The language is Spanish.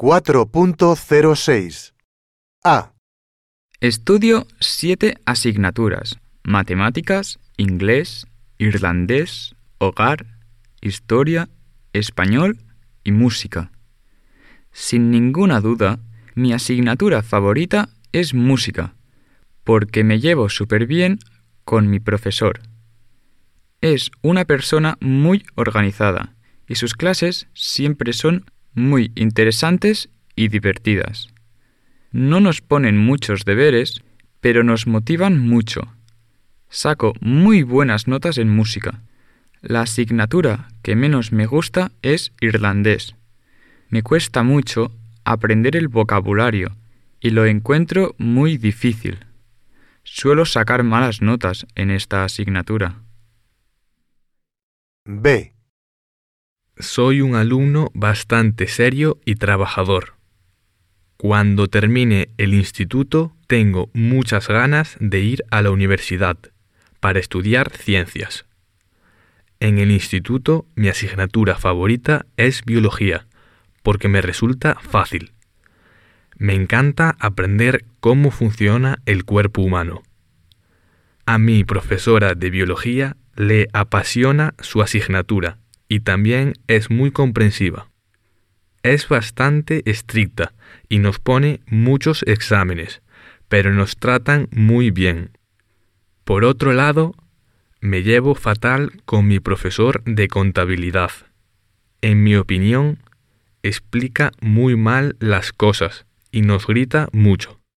4.06 A. Estudio siete asignaturas. Matemáticas, inglés, irlandés, hogar, historia, español y música. Sin ninguna duda, mi asignatura favorita es música, porque me llevo súper bien con mi profesor. Es una persona muy organizada y sus clases siempre son muy interesantes y divertidas. No nos ponen muchos deberes, pero nos motivan mucho. Saco muy buenas notas en música. La asignatura que menos me gusta es irlandés. Me cuesta mucho aprender el vocabulario y lo encuentro muy difícil. Suelo sacar malas notas en esta asignatura. B. Soy un alumno bastante serio y trabajador. Cuando termine el instituto tengo muchas ganas de ir a la universidad para estudiar ciencias. En el instituto mi asignatura favorita es biología, porque me resulta fácil. Me encanta aprender cómo funciona el cuerpo humano. A mi profesora de biología le apasiona su asignatura y también es muy comprensiva. Es bastante estricta y nos pone muchos exámenes, pero nos tratan muy bien. Por otro lado, me llevo fatal con mi profesor de contabilidad. En mi opinión, explica muy mal las cosas y nos grita mucho.